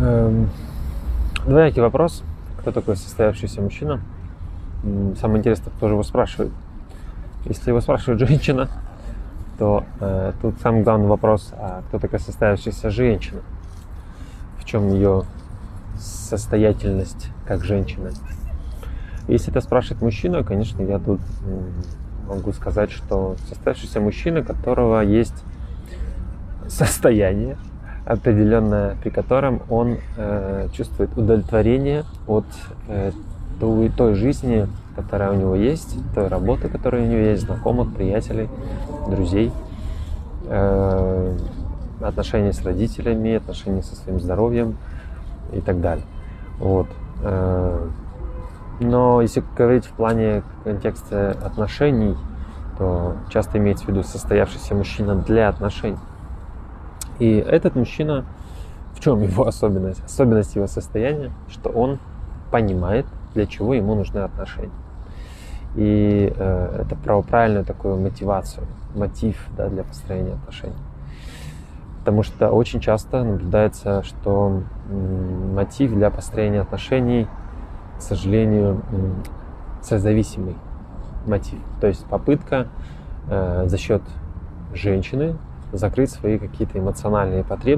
Эм, Двоякий вопрос. Кто такой состоявшийся мужчина? Самое интересное, кто же его спрашивает. Если его спрашивает женщина, то э, тут самый главный вопрос, а кто такая состоявшаяся женщина? В чем ее состоятельность как женщина? Если это спрашивает мужчина, конечно, я тут могу сказать, что состоявшийся мужчина, которого есть состояние определенное, при котором он э, чувствует удовлетворение от э, той, той жизни, которая у него есть, той работы, которая у него есть, знакомых, приятелей, друзей, э, отношения с родителями, отношения со своим здоровьем и так далее. Вот. Э, но если говорить в плане контекста отношений, то часто имеется в виду состоявшийся мужчина для отношений. И этот мужчина, в чем его особенность? Особенность его состояния, что он понимает, для чего ему нужны отношения. И э, это про правильную такую мотивацию, мотив да, для построения отношений. Потому что очень часто наблюдается, что мотив для построения отношений, к сожалению, созависимый мотив. То есть попытка э, за счет женщины закрыть свои какие-то эмоциональные потребности